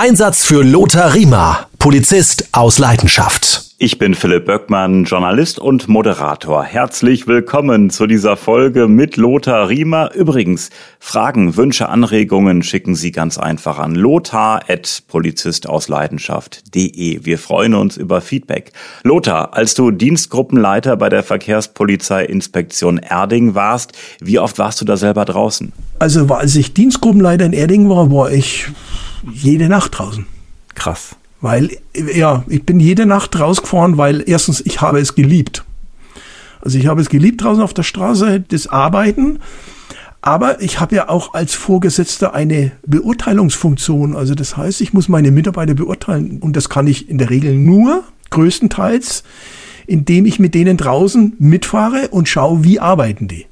Einsatz für Lothar Riemer, Polizist aus Leidenschaft. Ich bin Philipp Böckmann, Journalist und Moderator. Herzlich willkommen zu dieser Folge mit Lothar Riemer. Übrigens, Fragen, Wünsche, Anregungen schicken Sie ganz einfach an lothar.polizistausleidenschaft.de. Wir freuen uns über Feedback. Lothar, als du Dienstgruppenleiter bei der Verkehrspolizeiinspektion Erding warst, wie oft warst du da selber draußen? Also, als ich Dienstgruppenleiter in Erding war, war ich jede Nacht draußen. Krass. Weil, ja, ich bin jede Nacht rausgefahren, weil erstens, ich habe es geliebt. Also ich habe es geliebt draußen auf der Straße, das Arbeiten. Aber ich habe ja auch als Vorgesetzter eine Beurteilungsfunktion. Also das heißt, ich muss meine Mitarbeiter beurteilen. Und das kann ich in der Regel nur, größtenteils, indem ich mit denen draußen mitfahre und schaue, wie arbeiten die.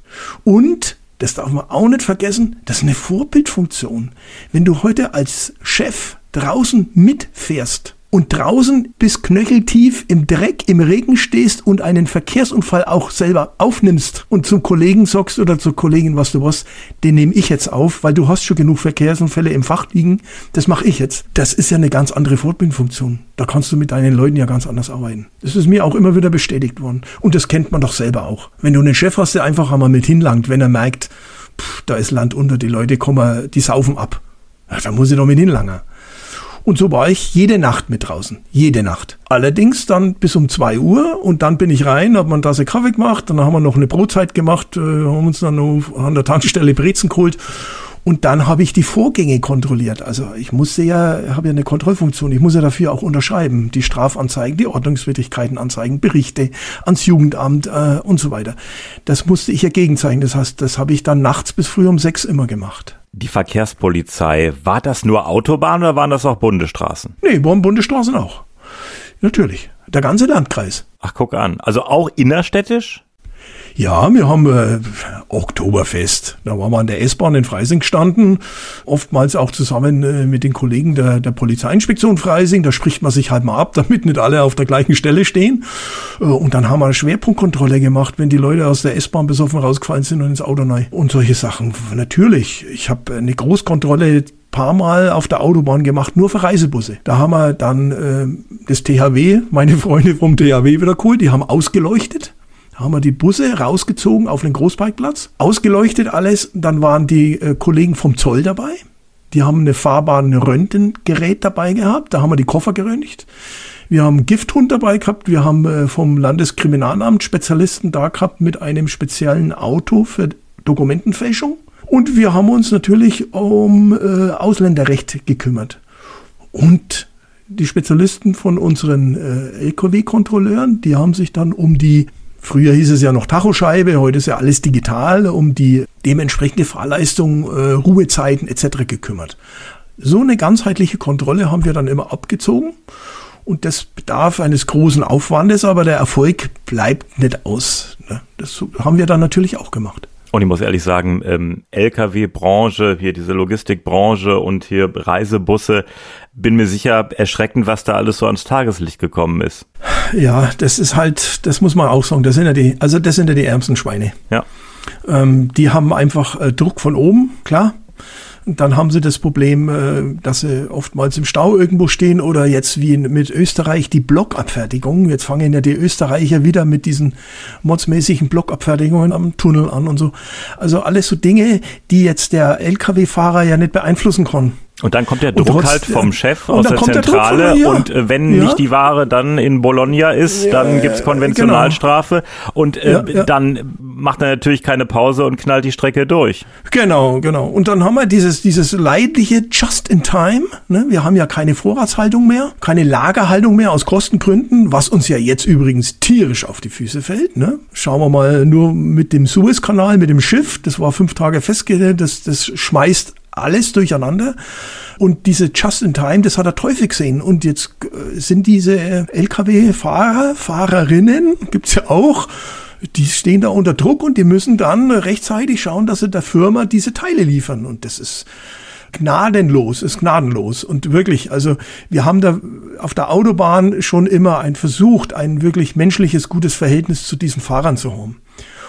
Und das darf man auch nicht vergessen, das ist eine Vorbildfunktion. Wenn du heute als Chef draußen mitfährst und draußen bis knöcheltief im Dreck, im Regen stehst und einen Verkehrsunfall auch selber aufnimmst und zum Kollegen sagst oder zur Kollegin, was du was, den nehme ich jetzt auf, weil du hast schon genug Verkehrsunfälle im Fach liegen, das mache ich jetzt. Das ist ja eine ganz andere Fortbildfunktion. Da kannst du mit deinen Leuten ja ganz anders arbeiten. Das ist mir auch immer wieder bestätigt worden. Und das kennt man doch selber auch. Wenn du einen Chef hast, der einfach einmal mit hinlangt, wenn er merkt, pff, da ist Land unter, die Leute kommen, die saufen ab. Ja, da muss ich doch mit hinlangen. Und so war ich jede Nacht mit draußen. Jede Nacht. Allerdings dann bis um zwei Uhr und dann bin ich rein, hab man da Kaffee gemacht, dann haben wir noch eine Brotzeit gemacht, äh, haben uns dann noch an der Tankstelle Brezen geholt und dann habe ich die Vorgänge kontrolliert. Also ich musste ja, habe ja eine Kontrollfunktion. Ich muss ja dafür auch unterschreiben. Die Strafanzeigen, die Ordnungswidrigkeiten anzeigen, Berichte ans Jugendamt äh, und so weiter. Das musste ich ja gegenzeichnen. Das heißt, das habe ich dann nachts bis früh um sechs immer gemacht die Verkehrspolizei, war das nur Autobahn oder waren das auch Bundesstraßen? Nee, waren Bundesstraßen auch. Natürlich. Der ganze Landkreis. Ach, guck an. Also auch innerstädtisch? Ja, wir haben äh, Oktoberfest. Da waren wir an der S-Bahn in Freising gestanden, oftmals auch zusammen äh, mit den Kollegen der, der Polizeiinspektion Freising. Da spricht man sich halt mal ab, damit nicht alle auf der gleichen Stelle stehen. Äh, und dann haben wir eine Schwerpunktkontrolle gemacht, wenn die Leute aus der S-Bahn besoffen rausgefallen sind und ins Auto rein. Und solche Sachen. Natürlich. Ich habe eine Großkontrolle paar Mal auf der Autobahn gemacht, nur für Reisebusse. Da haben wir dann äh, das THW, meine Freunde vom THW wieder cool, die haben ausgeleuchtet da haben wir die Busse rausgezogen auf den Großparkplatz, ausgeleuchtet alles. Dann waren die äh, Kollegen vom Zoll dabei. Die haben eine fahrbaren Röntgengerät dabei gehabt. Da haben wir die Koffer geröntgt. Wir haben Gifthund dabei gehabt. Wir haben äh, vom Landeskriminalamt Spezialisten da gehabt mit einem speziellen Auto für Dokumentenfälschung. Und wir haben uns natürlich um äh, Ausländerrecht gekümmert. Und die Spezialisten von unseren äh, LKW-Kontrolleuren, die haben sich dann um die Früher hieß es ja noch Tachoscheibe, heute ist ja alles digital, um die dementsprechende Fahrleistung, äh, Ruhezeiten etc. gekümmert. So eine ganzheitliche Kontrolle haben wir dann immer abgezogen. Und das bedarf eines großen Aufwandes, aber der Erfolg bleibt nicht aus. Ne? Das haben wir dann natürlich auch gemacht. Und ich muss ehrlich sagen, ähm, Lkw-Branche, hier diese Logistikbranche und hier Reisebusse, bin mir sicher erschreckend, was da alles so ans Tageslicht gekommen ist. Ja, das ist halt, das muss man auch sagen, das sind ja die, also das sind ja die ärmsten Schweine. Ja. Ähm, die haben einfach äh, Druck von oben, klar. Und dann haben sie das Problem, äh, dass sie oftmals im Stau irgendwo stehen oder jetzt wie mit Österreich die Blockabfertigung. Jetzt fangen ja die Österreicher wieder mit diesen modsmäßigen Blockabfertigungen am Tunnel an und so. Also alles so Dinge, die jetzt der Lkw-Fahrer ja nicht beeinflussen kann. Und dann kommt der Druck trotz, halt vom Chef aus der Zentrale ja. und äh, wenn ja. nicht die Ware dann in Bologna ist, ja, dann gibt's Konventionalstrafe genau. und äh, dann macht er natürlich keine Pause und knallt die Strecke durch. Genau, genau. Und dann haben wir dieses, dieses leidliche Just in Time. Ne? Wir haben ja keine Vorratshaltung mehr, keine Lagerhaltung mehr aus Kostengründen, was uns ja jetzt übrigens tierisch auf die Füße fällt. Ne? Schauen wir mal nur mit dem Suezkanal, mit dem Schiff, das war fünf Tage festgelegt, das, das schmeißt alles durcheinander. Und diese Just-in-Time, das hat der Teufel gesehen. Und jetzt äh, sind diese Lkw-Fahrer, Fahrerinnen, gibt's ja auch, die stehen da unter Druck und die müssen dann rechtzeitig schauen, dass sie der Firma diese Teile liefern. Und das ist gnadenlos, ist gnadenlos. Und wirklich, also wir haben da auf der Autobahn schon immer ein versucht, ein wirklich menschliches, gutes Verhältnis zu diesen Fahrern zu haben.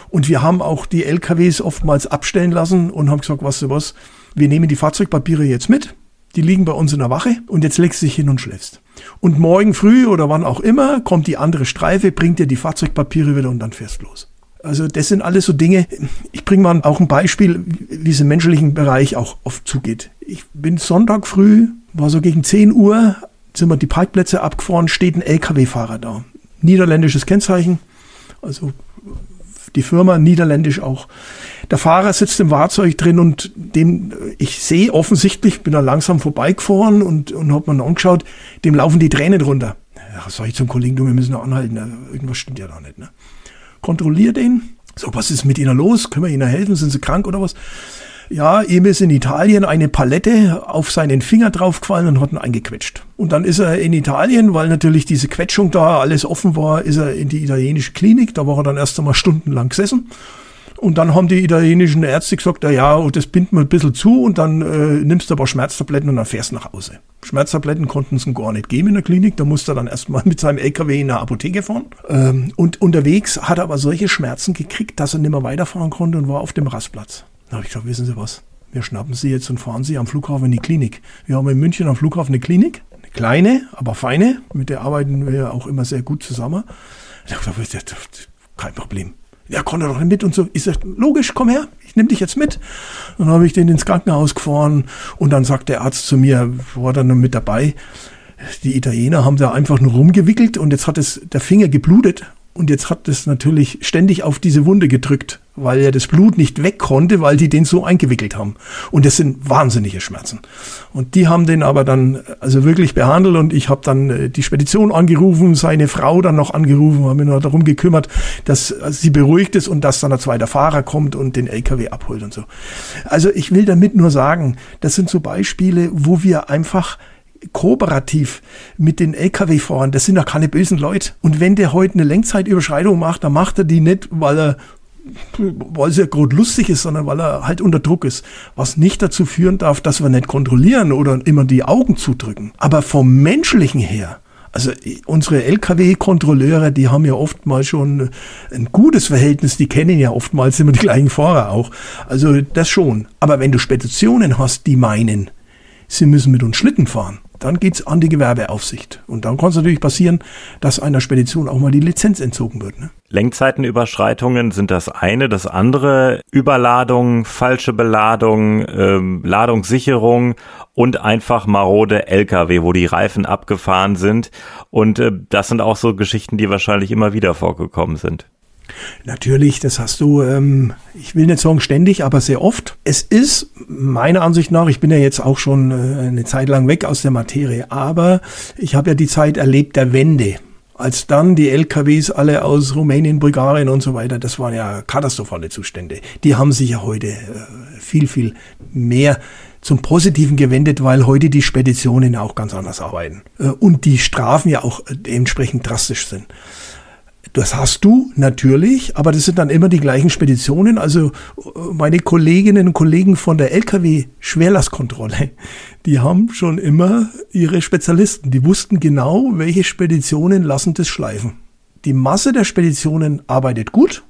Und wir haben auch die LKWs oftmals abstellen lassen und haben gesagt, was du was, wir nehmen die Fahrzeugpapiere jetzt mit. die liegen bei uns in der Wache und jetzt legst du dich hin und schläfst. Und morgen früh oder wann auch immer kommt die andere Streife, bringt dir die Fahrzeugpapiere wieder und dann fährst los. Also das sind alles so Dinge. Ich bringe mal auch ein Beispiel, wie es im menschlichen Bereich auch oft zugeht. Ich bin Sonntag früh, war so gegen 10 Uhr, sind wir die Parkplätze abgefahren, steht ein LKW-Fahrer da. Niederländisches Kennzeichen, also die Firma niederländisch auch. Der Fahrer sitzt im Fahrzeug drin und dem, ich sehe offensichtlich, bin da langsam vorbeigefahren und, und habe mir angeschaut, dem laufen die Tränen runter. Ja, sag ich zum Kollegen, du, wir müssen noch anhalten, irgendwas stimmt ja da nicht. Ne? Kontrollier den. So, was ist mit Ihnen los? Können wir Ihnen helfen? Sind Sie krank oder was? Ja, ihm ist in Italien eine Palette auf seinen Finger draufgefallen und hat ihn eingequetscht. Und dann ist er in Italien, weil natürlich diese Quetschung da alles offen war, ist er in die italienische Klinik. Da war er dann erst einmal stundenlang gesessen. Und dann haben die italienischen Ärzte gesagt, na ja, das binden wir ein bisschen zu und dann äh, nimmst du aber Schmerztabletten und dann fährst nach Hause. Schmerztabletten konnten es ihm gar nicht geben in der Klinik. Da musste er dann erstmal mit seinem LKW in der Apotheke fahren. Ähm, und unterwegs hat er aber solche Schmerzen gekriegt, dass er nicht mehr weiterfahren konnte und war auf dem Rastplatz. Da habe ich gesagt, wissen Sie was? Wir schnappen Sie jetzt und fahren Sie am Flughafen in die Klinik. Wir haben in München am Flughafen eine Klinik. Eine kleine, aber feine. Mit der arbeiten wir auch immer sehr gut zusammen. Ich habe gesagt, kein Problem ja, konnte doch nicht mit und so. Ich sag, logisch, komm her, ich nehme dich jetzt mit. Dann habe ich den ins Krankenhaus gefahren und dann sagt der Arzt zu mir, war dann mit dabei, die Italiener haben da einfach nur rumgewickelt und jetzt hat es der Finger geblutet und jetzt hat es natürlich ständig auf diese Wunde gedrückt, weil er das Blut nicht weg konnte, weil die den so eingewickelt haben. Und das sind wahnsinnige Schmerzen. Und die haben den aber dann also wirklich behandelt und ich habe dann äh, die Spedition angerufen, seine Frau dann noch angerufen, habe mich noch darum gekümmert, dass sie beruhigt ist und dass dann ein zweiter Fahrer kommt und den LKW abholt und so. Also ich will damit nur sagen, das sind so Beispiele, wo wir einfach kooperativ mit den Lkw-Fahrern, das sind doch keine bösen Leute. Und wenn der heute eine Lenkzeitüberschreitung macht, dann macht er die nicht, weil er weil es ja gerade lustig ist, sondern weil er halt unter Druck ist. Was nicht dazu führen darf, dass wir nicht kontrollieren oder immer die Augen zudrücken. Aber vom menschlichen her, also unsere Lkw-Kontrolleure, die haben ja oftmals schon ein gutes Verhältnis, die kennen ja oftmals immer die gleichen Fahrer auch. Also das schon. Aber wenn du Speditionen hast, die meinen, sie müssen mit uns Schlitten fahren, dann geht's an die Gewerbeaufsicht. Und dann kann es natürlich passieren, dass einer Spedition auch mal die Lizenz entzogen wird. Ne? Lenkzeitenüberschreitungen sind das eine. Das andere Überladung, falsche Beladung, ähm, Ladungssicherung und einfach marode Lkw, wo die Reifen abgefahren sind. Und äh, das sind auch so Geschichten, die wahrscheinlich immer wieder vorgekommen sind. Natürlich, das hast du, ähm, ich will nicht sagen ständig, aber sehr oft. Es ist meiner Ansicht nach, ich bin ja jetzt auch schon äh, eine Zeit lang weg aus der Materie, aber ich habe ja die Zeit erlebt der Wende. Als dann die LKWs alle aus Rumänien, Bulgarien und so weiter, das waren ja katastrophale Zustände. Die haben sich ja heute äh, viel, viel mehr zum Positiven gewendet, weil heute die Speditionen auch ganz anders arbeiten. Äh, und die Strafen ja auch äh, entsprechend drastisch sind. Das hast du natürlich, aber das sind dann immer die gleichen Speditionen. Also meine Kolleginnen und Kollegen von der Lkw-Schwerlastkontrolle, die haben schon immer ihre Spezialisten. Die wussten genau, welche Speditionen lassen das schleifen. Die Masse der Speditionen arbeitet gut,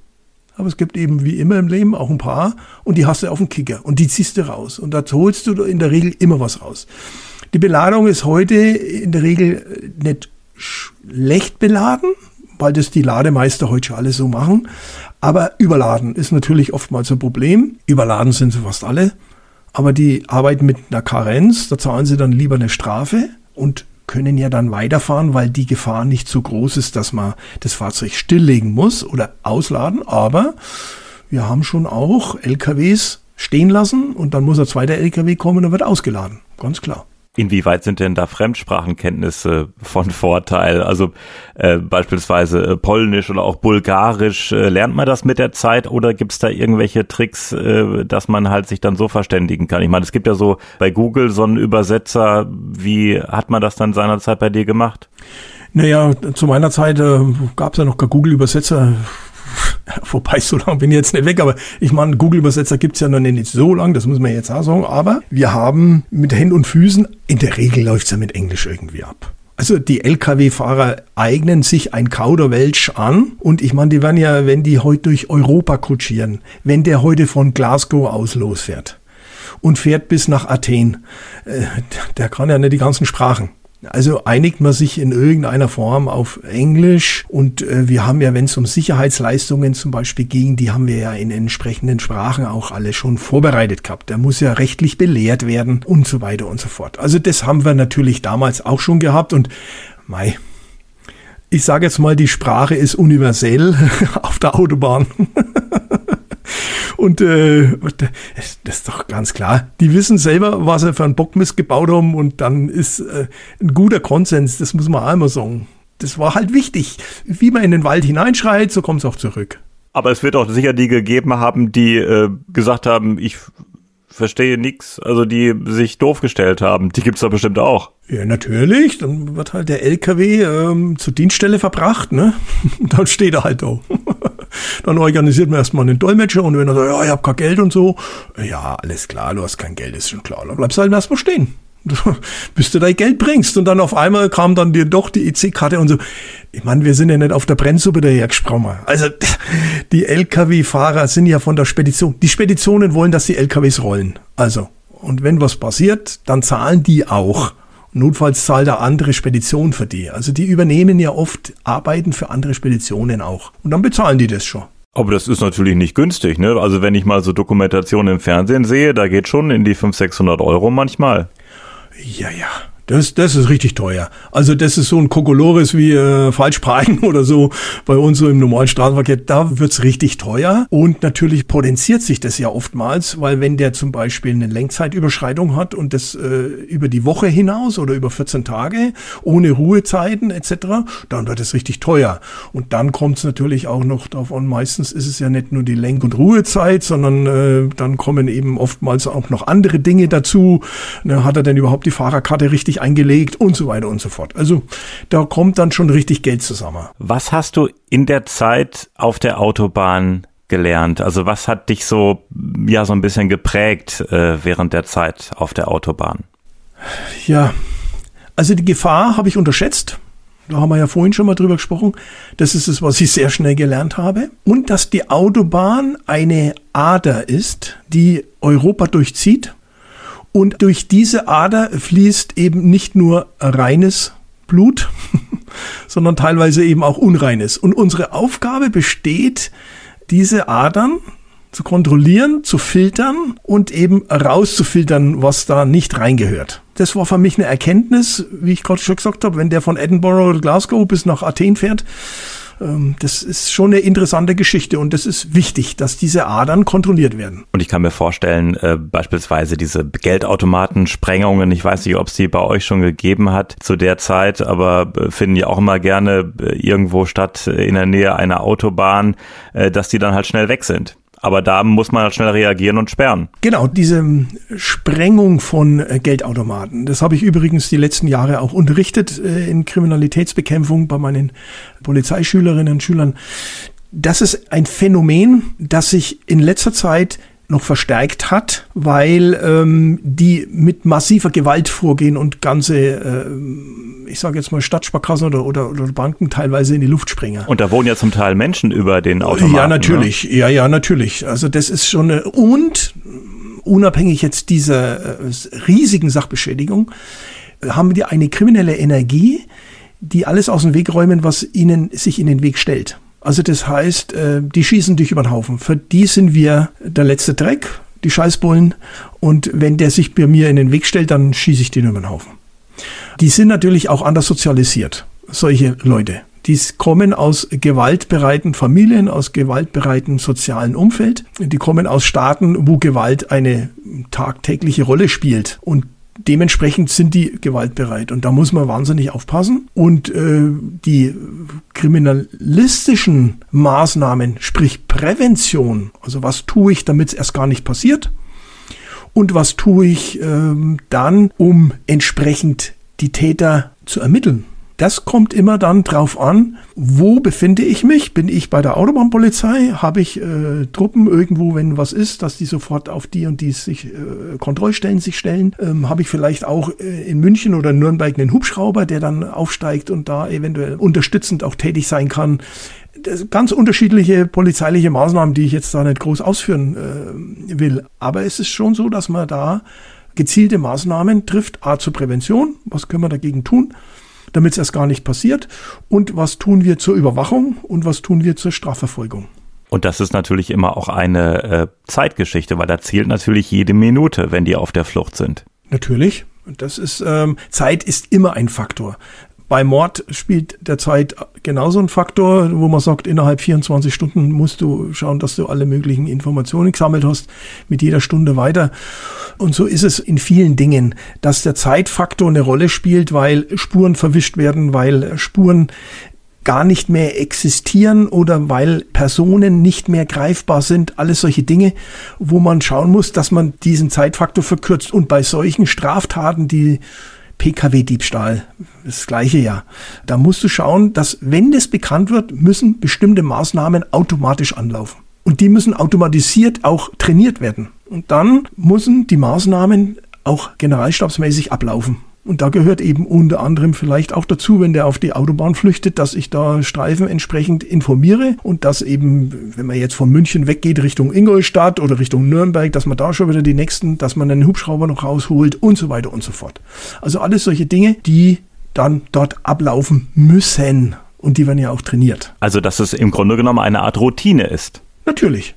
aber es gibt eben wie immer im Leben auch ein paar und die hast du auf dem Kicker und die ziehst du raus und da holst du in der Regel immer was raus. Die Beladung ist heute in der Regel nicht schlecht beladen, weil das die Lademeister heute schon alle so machen. Aber überladen ist natürlich oftmals ein Problem. Überladen sind sie fast alle. Aber die arbeiten mit einer Karenz, da zahlen sie dann lieber eine Strafe und können ja dann weiterfahren, weil die Gefahr nicht so groß ist, dass man das Fahrzeug stilllegen muss oder ausladen. Aber wir haben schon auch LKWs stehen lassen und dann muss ein zweiter LKW kommen und wird ausgeladen. Ganz klar. Inwieweit sind denn da Fremdsprachenkenntnisse von Vorteil? Also äh, beispielsweise äh, Polnisch oder auch Bulgarisch, äh, lernt man das mit der Zeit oder gibt es da irgendwelche Tricks, äh, dass man halt sich dann so verständigen kann? Ich meine, es gibt ja so bei Google so einen Übersetzer. Wie hat man das dann seinerzeit bei dir gemacht? Naja, zu meiner Zeit äh, gab es ja noch Google-Übersetzer Wobei, so lange bin ich jetzt nicht weg, aber ich meine, Google-Übersetzer gibt's ja noch nicht so lang, das muss man jetzt auch sagen. Aber wir haben mit Händen und Füßen, in der Regel läuft's ja mit Englisch irgendwie ab. Also die Lkw-Fahrer eignen sich ein Kauderwelsch an und ich meine, die werden ja, wenn die heute durch Europa kutschieren, wenn der heute von Glasgow aus losfährt, und fährt bis nach Athen. Äh, der kann ja nicht die ganzen Sprachen. Also einigt man sich in irgendeiner Form auf Englisch und äh, wir haben ja, wenn es um Sicherheitsleistungen zum Beispiel ging, die haben wir ja in entsprechenden Sprachen auch alle schon vorbereitet gehabt. Der muss ja rechtlich belehrt werden und so weiter und so fort. Also das haben wir natürlich damals auch schon gehabt und mei, ich sage jetzt mal, die Sprache ist universell auf der Autobahn. Und äh, das ist doch ganz klar. Die wissen selber, was sie für einen Bockmist gebaut haben und dann ist äh, ein guter Konsens, das muss man einmal sagen. Das war halt wichtig. Wie man in den Wald hineinschreit, so kommt es auch zurück. Aber es wird auch sicher die gegeben haben, die äh, gesagt haben, ich verstehe nichts, also die sich doof gestellt haben. Die gibt's da bestimmt auch. Ja, natürlich. Dann wird halt der LKW ähm, zur Dienststelle verbracht, ne? Und dann steht er halt da. Dann organisiert man erstmal einen Dolmetscher und wenn er sagt, ja, ich habe kein Geld und so, ja, alles klar, du hast kein Geld, ist schon klar. Dann bleibst du halt erstmal stehen. bis du dein Geld bringst. Und dann auf einmal kam dann dir doch die EC-Karte und so. Ich meine, wir sind ja nicht auf der Brennsuppe dahergesprungen. Also die Lkw-Fahrer sind ja von der Spedition. Die Speditionen wollen, dass die Lkws rollen. Also, und wenn was passiert, dann zahlen die auch. Notfalls zahlt der andere Spedition für die. Also die übernehmen ja oft Arbeiten für andere Speditionen auch. Und dann bezahlen die das schon. Aber das ist natürlich nicht günstig, ne? Also wenn ich mal so Dokumentationen im Fernsehen sehe, da geht schon in die 500, 600 Euro manchmal. Ja, ja. Das, das ist richtig teuer. Also das ist so ein Kokolores wie äh, Falschparken oder so bei uns so im normalen Straßenverkehr. Da wird's richtig teuer und natürlich potenziert sich das ja oftmals, weil wenn der zum Beispiel eine Lenkzeitüberschreitung hat und das äh, über die Woche hinaus oder über 14 Tage ohne Ruhezeiten etc., dann wird es richtig teuer. Und dann kommt's natürlich auch noch davon, meistens ist es ja nicht nur die Lenk- und Ruhezeit, sondern äh, dann kommen eben oftmals auch noch andere Dinge dazu. Ne, hat er denn überhaupt die Fahrerkarte richtig richtig eingelegt und so weiter und so fort. Also da kommt dann schon richtig Geld zusammen. Was hast du in der Zeit auf der Autobahn gelernt? Also was hat dich so ja so ein bisschen geprägt äh, während der Zeit auf der Autobahn? Ja, also die Gefahr habe ich unterschätzt. Da haben wir ja vorhin schon mal drüber gesprochen. Das ist es, was ich sehr schnell gelernt habe. Und dass die Autobahn eine Ader ist, die Europa durchzieht und durch diese Ader fließt eben nicht nur reines Blut, sondern teilweise eben auch unreines. Und unsere Aufgabe besteht, diese Adern zu kontrollieren, zu filtern und eben rauszufiltern, was da nicht reingehört. Das war für mich eine Erkenntnis, wie ich gerade schon gesagt habe, wenn der von Edinburgh oder Glasgow bis nach Athen fährt, das ist schon eine interessante Geschichte und das ist wichtig, dass diese Adern kontrolliert werden. Und ich kann mir vorstellen, äh, beispielsweise diese Geldautomatensprengungen, ich weiß nicht, ob es die bei euch schon gegeben hat zu der Zeit, aber äh, finden ja auch immer gerne äh, irgendwo statt äh, in der Nähe einer Autobahn, äh, dass die dann halt schnell weg sind. Aber da muss man halt schnell reagieren und sperren. Genau, diese Sprengung von äh, Geldautomaten. Das habe ich übrigens die letzten Jahre auch unterrichtet äh, in Kriminalitätsbekämpfung bei meinen Polizeischülerinnen und Schülern. Das ist ein Phänomen, das sich in letzter Zeit noch verstärkt hat, weil ähm, die mit massiver Gewalt vorgehen und ganze, äh, ich sage jetzt mal Stadtsparkassen oder, oder, oder Banken teilweise in die Luft springen. Und da wohnen ja zum Teil Menschen über den Automaten. Ja, natürlich. Ne? Ja, ja, natürlich. Also das ist schon eine, und unabhängig jetzt dieser äh, riesigen Sachbeschädigung haben die eine kriminelle Energie, die alles aus dem Weg räumen, was ihnen sich in den Weg stellt. Also das heißt, äh, die schießen dich über den Haufen. Für die sind wir der letzte Dreck, die Scheißbullen. Und wenn der sich bei mir in den Weg stellt, dann schieße ich den über den Haufen. Die sind natürlich auch anders sozialisiert, solche Leute. Die kommen aus gewaltbereiten Familien, aus gewaltbereiten sozialen Umfeld. Die kommen aus Staaten, wo Gewalt eine tagtägliche Rolle spielt. Und dementsprechend sind die gewaltbereit und da muss man wahnsinnig aufpassen. Und äh, die kriminalistischen Maßnahmen, sprich Prävention, also was tue ich, damit es erst gar nicht passiert und was tue ich ähm, dann, um entsprechend die Täter zu ermitteln. Das kommt immer dann drauf an, wo befinde ich mich? Bin ich bei der Autobahnpolizei? Habe ich äh, Truppen irgendwo, wenn was ist, dass die sofort auf die und die sich äh, Kontrollstellen sich stellen? Ähm, Habe ich vielleicht auch äh, in München oder Nürnberg einen Hubschrauber, der dann aufsteigt und da eventuell unterstützend auch tätig sein kann? ganz unterschiedliche polizeiliche Maßnahmen, die ich jetzt da nicht groß ausführen äh, will. Aber es ist schon so, dass man da gezielte Maßnahmen trifft. A zur Prävention, was können wir dagegen tun, damit es erst gar nicht passiert. Und was tun wir zur Überwachung und was tun wir zur Strafverfolgung. Und das ist natürlich immer auch eine äh, Zeitgeschichte, weil da zählt natürlich jede Minute, wenn die auf der Flucht sind. Natürlich. Das ist ähm, Zeit ist immer ein Faktor. Bei Mord spielt der Zeit genauso ein Faktor, wo man sagt, innerhalb 24 Stunden musst du schauen, dass du alle möglichen Informationen gesammelt hast, mit jeder Stunde weiter. Und so ist es in vielen Dingen, dass der Zeitfaktor eine Rolle spielt, weil Spuren verwischt werden, weil Spuren gar nicht mehr existieren oder weil Personen nicht mehr greifbar sind, alles solche Dinge, wo man schauen muss, dass man diesen Zeitfaktor verkürzt. Und bei solchen Straftaten, die Pkw-Diebstahl, das gleiche ja. Da musst du schauen, dass wenn das bekannt wird, müssen bestimmte Maßnahmen automatisch anlaufen. Und die müssen automatisiert auch trainiert werden. Und dann müssen die Maßnahmen auch generalstabsmäßig ablaufen. Und da gehört eben unter anderem vielleicht auch dazu, wenn der auf die Autobahn flüchtet, dass ich da Streifen entsprechend informiere und dass eben, wenn man jetzt von München weggeht Richtung Ingolstadt oder Richtung Nürnberg, dass man da schon wieder die nächsten, dass man einen Hubschrauber noch rausholt und so weiter und so fort. Also alles solche Dinge, die dann dort ablaufen müssen und die werden ja auch trainiert. Also dass es im Grunde genommen eine Art Routine ist. Natürlich.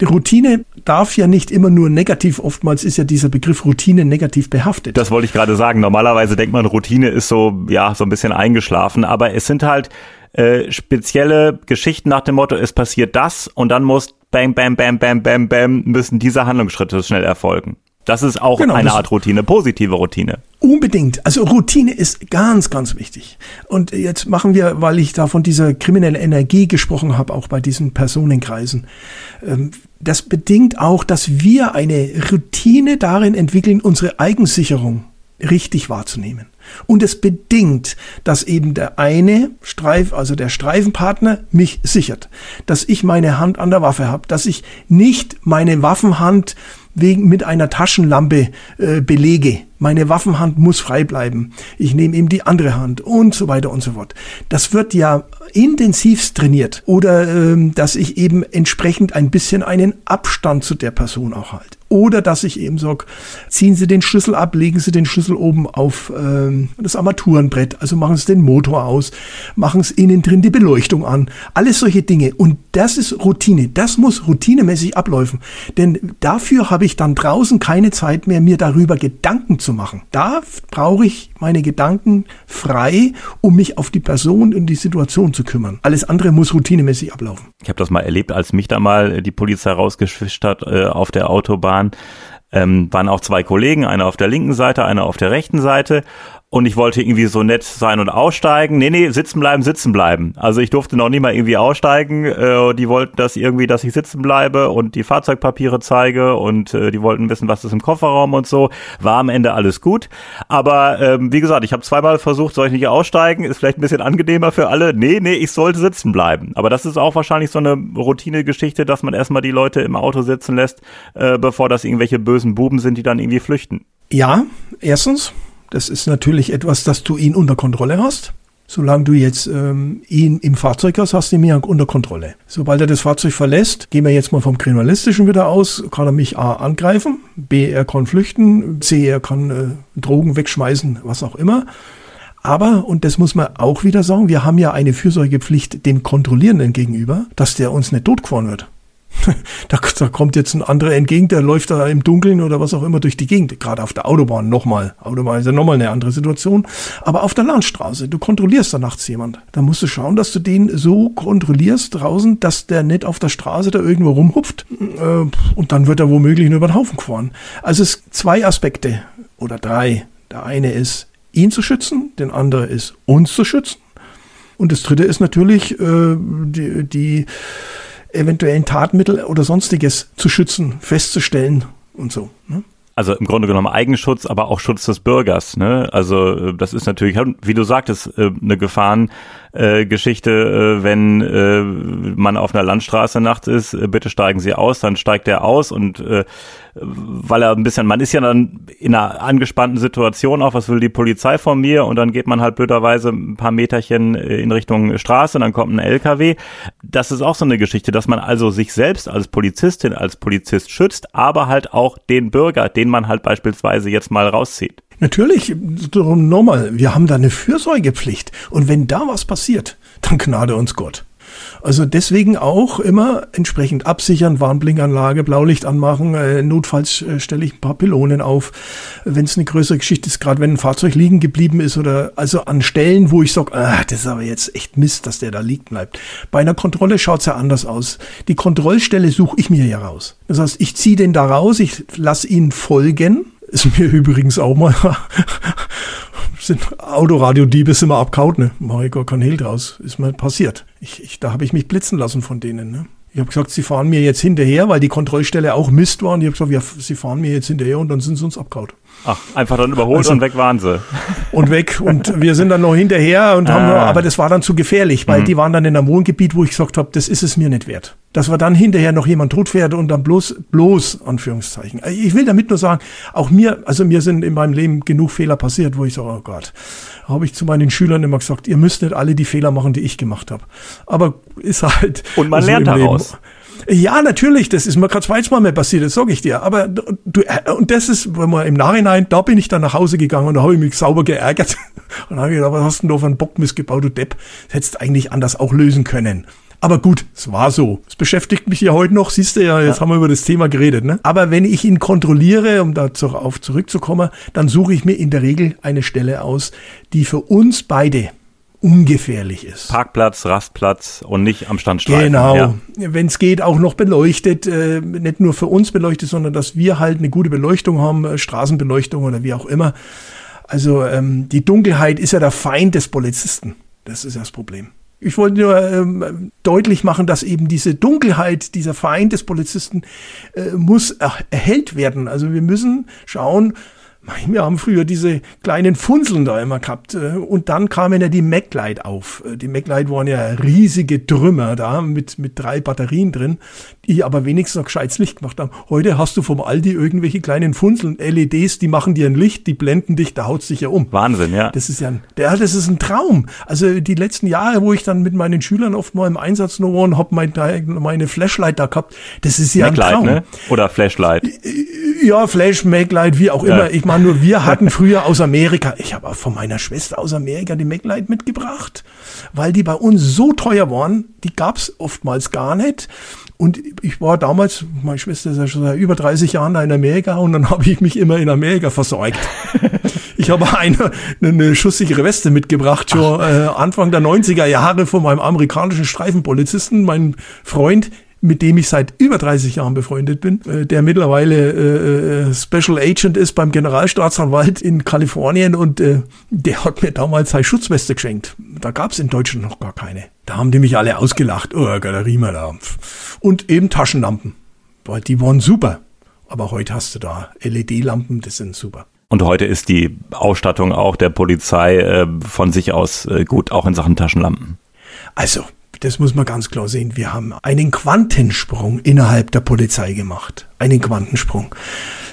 Die Routine darf ja nicht immer nur negativ, oftmals ist ja dieser Begriff Routine negativ behaftet. Das wollte ich gerade sagen. Normalerweise denkt man, Routine ist so, ja, so ein bisschen eingeschlafen, aber es sind halt äh, spezielle Geschichten nach dem Motto, es passiert das und dann muss bam, bam, bam, bam, bam, bam, müssen diese Handlungsschritte schnell erfolgen. Das ist auch genau, eine Art Routine, positive Routine. Unbedingt. Also Routine ist ganz, ganz wichtig. Und jetzt machen wir, weil ich da von dieser kriminellen Energie gesprochen habe, auch bei diesen Personenkreisen. Das bedingt auch, dass wir eine Routine darin entwickeln, unsere Eigensicherung richtig wahrzunehmen. Und es bedingt, dass eben der eine Streif, also der Streifenpartner, mich sichert, dass ich meine Hand an der Waffe habe, dass ich nicht meine Waffenhand wegen mit einer Taschenlampe äh, belege. Meine Waffenhand muss frei bleiben. Ich nehme eben die andere Hand und so weiter und so fort. Das wird ja intensivst trainiert oder ähm, dass ich eben entsprechend ein bisschen einen Abstand zu der Person auch halte. Oder dass ich eben sage, ziehen Sie den Schlüssel ab, legen Sie den Schlüssel oben auf ähm, das Armaturenbrett, also machen Sie den Motor aus, machen Sie innen drin die Beleuchtung an. Alles solche Dinge. Und das ist Routine. Das muss routinemäßig ablaufen. Denn dafür habe ich dann draußen keine Zeit mehr, mir darüber Gedanken zu machen. Da brauche ich meine Gedanken frei, um mich auf die Person und die Situation zu kümmern. Alles andere muss routinemäßig ablaufen. Ich habe das mal erlebt, als mich da mal die Polizei rausgeschwischt hat äh, auf der Autobahn. Ähm, waren auch zwei Kollegen, einer auf der linken Seite, einer auf der rechten Seite und ich wollte irgendwie so nett sein und aussteigen. Nee, nee, sitzen bleiben, sitzen bleiben. Also ich durfte noch nie mal irgendwie aussteigen. Äh, die wollten das irgendwie, dass ich sitzen bleibe und die Fahrzeugpapiere zeige und äh, die wollten wissen, was ist im Kofferraum und so. War am Ende alles gut. Aber ähm, wie gesagt, ich habe zweimal versucht, soll ich nicht aussteigen? Ist vielleicht ein bisschen angenehmer für alle. Nee, nee, ich sollte sitzen bleiben. Aber das ist auch wahrscheinlich so eine Routine-Geschichte, dass man erstmal die Leute im Auto sitzen lässt, äh, bevor das irgendwelche bösen Buben sind, die dann irgendwie flüchten. Ja, erstens. Das ist natürlich etwas, dass du ihn unter Kontrolle hast. Solange du jetzt ähm, ihn im Fahrzeug hast, hast du ihn ja unter Kontrolle. Sobald er das Fahrzeug verlässt, gehen wir jetzt mal vom Kriminalistischen wieder aus, kann er mich A angreifen, B, er kann flüchten, C, er kann äh, Drogen wegschmeißen, was auch immer. Aber, und das muss man auch wieder sagen, wir haben ja eine Fürsorgepflicht den Kontrollierenden gegenüber, dass der uns nicht totgefahren wird. Da, da, kommt jetzt ein anderer entgegen, der läuft da im Dunkeln oder was auch immer durch die Gegend. Gerade auf der Autobahn nochmal. Autobahn ist ja nochmal eine andere Situation. Aber auf der Landstraße, du kontrollierst da nachts jemand. Da musst du schauen, dass du den so kontrollierst draußen, dass der nicht auf der Straße da irgendwo rumhupft. Äh, und dann wird er womöglich nur über den Haufen gefahren. Also es zwei Aspekte oder drei. Der eine ist, ihn zu schützen, den andere ist, uns zu schützen. Und das dritte ist natürlich äh, die, die eventuellen Tatmittel oder sonstiges zu schützen, festzustellen und so. Ne? also im Grunde genommen Eigenschutz, aber auch Schutz des Bürgers. Ne? Also äh, das ist natürlich, wie du sagtest, äh, eine Gefahrengeschichte, äh, wenn man auf einer Landstraße nachts ist, bitte steigen Sie aus, dann steigt er aus und weil er ein bisschen, man ist ja dann in einer angespannten Situation auch, was will die Polizei von mir und dann geht man halt blöderweise ein paar Meterchen in Richtung Straße, dann kommt ein LKW. Das ist auch so eine Geschichte, dass man also sich selbst als Polizistin, als Polizist schützt, aber halt auch den Bürger, den man halt beispielsweise jetzt mal rauszieht. Natürlich, nochmal, wir haben da eine Fürsorgepflicht und wenn da was passiert, dann gnade uns Gott. Also deswegen auch immer entsprechend absichern, Warnblinkanlage, Blaulicht anmachen, äh, notfalls äh, stelle ich ein paar Pylonen auf, wenn es eine größere Geschichte ist, gerade wenn ein Fahrzeug liegen geblieben ist oder also an Stellen, wo ich sage, ah, das ist aber jetzt echt Mist, dass der da liegen bleibt. Bei einer Kontrolle schaut's ja anders aus. Die Kontrollstelle suche ich mir ja raus. Das heißt, ich ziehe den da raus, ich lasse ihn folgen, ist mir übrigens auch mal sind Autoradiodiebe sind immer abkaut, ne? Mach ich gar kein Hehl draus. Ist mir passiert. Ich, ich, da habe ich mich blitzen lassen von denen, ne? Ich habe gesagt, sie fahren mir jetzt hinterher, weil die Kontrollstelle auch Mist war. Und ich habe gesagt, ja, sie fahren mir jetzt hinterher und dann sind sie uns abgehauen. Ach, einfach dann überholt also, und weg waren sie. Und weg. Und wir sind dann noch hinterher und ah. haben, aber das war dann zu gefährlich, weil mhm. die waren dann in einem Wohngebiet, wo ich gesagt habe, das ist es mir nicht wert. Dass wir dann hinterher noch jemand totfährt und dann bloß, bloß, Anführungszeichen. Ich will damit nur sagen, auch mir, also mir sind in meinem Leben genug Fehler passiert, wo ich sage, oh Gott, habe ich zu meinen Schülern immer gesagt, ihr müsst nicht alle die Fehler machen, die ich gemacht habe. Aber ist halt. Und man lernt daraus. Leben. Ja, natürlich, das ist mir gerade zweimal mehr passiert, das sage ich dir. Aber du, äh, und das ist, wenn man im Nachhinein, da bin ich dann nach Hause gegangen und da habe ich mich sauber geärgert. Und habe ich gedacht, was hast du denn da für einen Bockmist gebaut, du Depp? Das hättest du eigentlich anders auch lösen können. Aber gut, es war so. Es beschäftigt mich ja heute noch, siehst du ja, jetzt ja. haben wir über das Thema geredet. Ne? Aber wenn ich ihn kontrolliere, um darauf zurückzukommen, dann suche ich mir in der Regel eine Stelle aus, die für uns beide ungefährlich ist. Parkplatz, Rastplatz und nicht am Standstreifen. Genau. Ja. Wenn es geht, auch noch beleuchtet, äh, nicht nur für uns beleuchtet, sondern dass wir halt eine gute Beleuchtung haben, äh, Straßenbeleuchtung oder wie auch immer. Also ähm, die Dunkelheit ist ja der Feind des Polizisten. Das ist ja das Problem. Ich wollte nur ähm, deutlich machen, dass eben diese Dunkelheit, dieser Feind des Polizisten äh, muss er erhellt werden. Also wir müssen schauen, wir haben früher diese kleinen Funzeln da immer gehabt. Äh, und dann kamen ja die MacLight auf. Äh, die MacLight waren ja riesige Trümmer da mit, mit drei Batterien drin, die aber wenigstens noch gescheites Licht gemacht haben. Heute hast du vom Aldi irgendwelche kleinen Funzeln, LEDs, die machen dir ein Licht, die blenden dich, da haut sich ja um. Wahnsinn, ja. Das ist ja ein, ja, das ist ein Traum. Also die letzten Jahre, wo ich dann mit meinen Schülern oft mal im Einsatz nur war und hab mein, meine Flashlight da gehabt, das ist ja MacLight, ein Traum. Ne? Oder Flashlight. Ja, Flash, MacLight, wie auch immer. Ja. Ich meine nur, wir hatten früher aus Amerika, ich habe auch von meiner Schwester aus Amerika die MacLight mitgebracht, weil die bei uns so teuer waren, die gab's oftmals gar nicht. Und ich war damals, meine Schwester ist ja schon seit über 30 Jahren in Amerika und dann habe ich mich immer in Amerika versorgt. ich habe eine, eine schusssichere Weste mitgebracht, schon äh, Anfang der 90er Jahre von meinem amerikanischen Streifenpolizisten, mein Freund, mit dem ich seit über 30 Jahren befreundet bin, äh, der mittlerweile äh, äh, Special Agent ist beim Generalstaatsanwalt in Kalifornien und äh, der hat mir damals seine Schutzweste geschenkt. Da gab es in Deutschland noch gar keine. Da haben die mich alle ausgelacht. Oh, Galerima da. Und eben Taschenlampen. Weil die waren super. Aber heute hast du da LED-Lampen, das sind super. Und heute ist die Ausstattung auch der Polizei äh, von sich aus äh, gut, auch in Sachen Taschenlampen. Also, das muss man ganz klar sehen. Wir haben einen Quantensprung innerhalb der Polizei gemacht. Einen Quantensprung.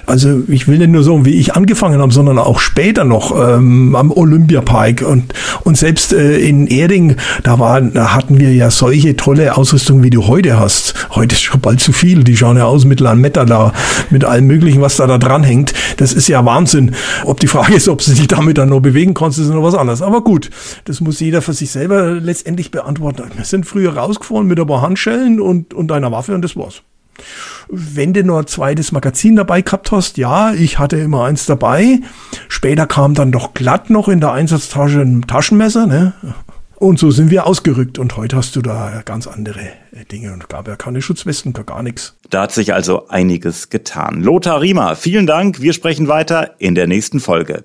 Also ich will nicht nur sagen, wie ich angefangen habe, sondern auch später noch ähm, am Olympiapark und und selbst äh, in Erding, da waren, da hatten wir ja solche tolle Ausrüstung, wie du heute hast. Heute ist schon bald zu viel. Die schauen ja aus mit Lametta da, mit allem Möglichen, was da da dran hängt. Das ist ja Wahnsinn. Ob die Frage ist, ob sie sich damit dann noch bewegen kannst, ist noch was anderes. Aber gut, das muss jeder für sich selber letztendlich beantworten. Wir sind früher rausgefahren mit ein paar Handschellen und und einer Waffe und das war's. Wenn du nur ein zweites Magazin dabei gehabt hast, ja, ich hatte immer eins dabei. Später kam dann doch glatt noch in der Einsatztasche ein Taschenmesser, ne? Und so sind wir ausgerückt und heute hast du da ganz andere äh, Dinge und gab ja keine Schutzwesten, gar nichts. Da hat sich also einiges getan. Lothar Riemer, vielen Dank. Wir sprechen weiter in der nächsten Folge.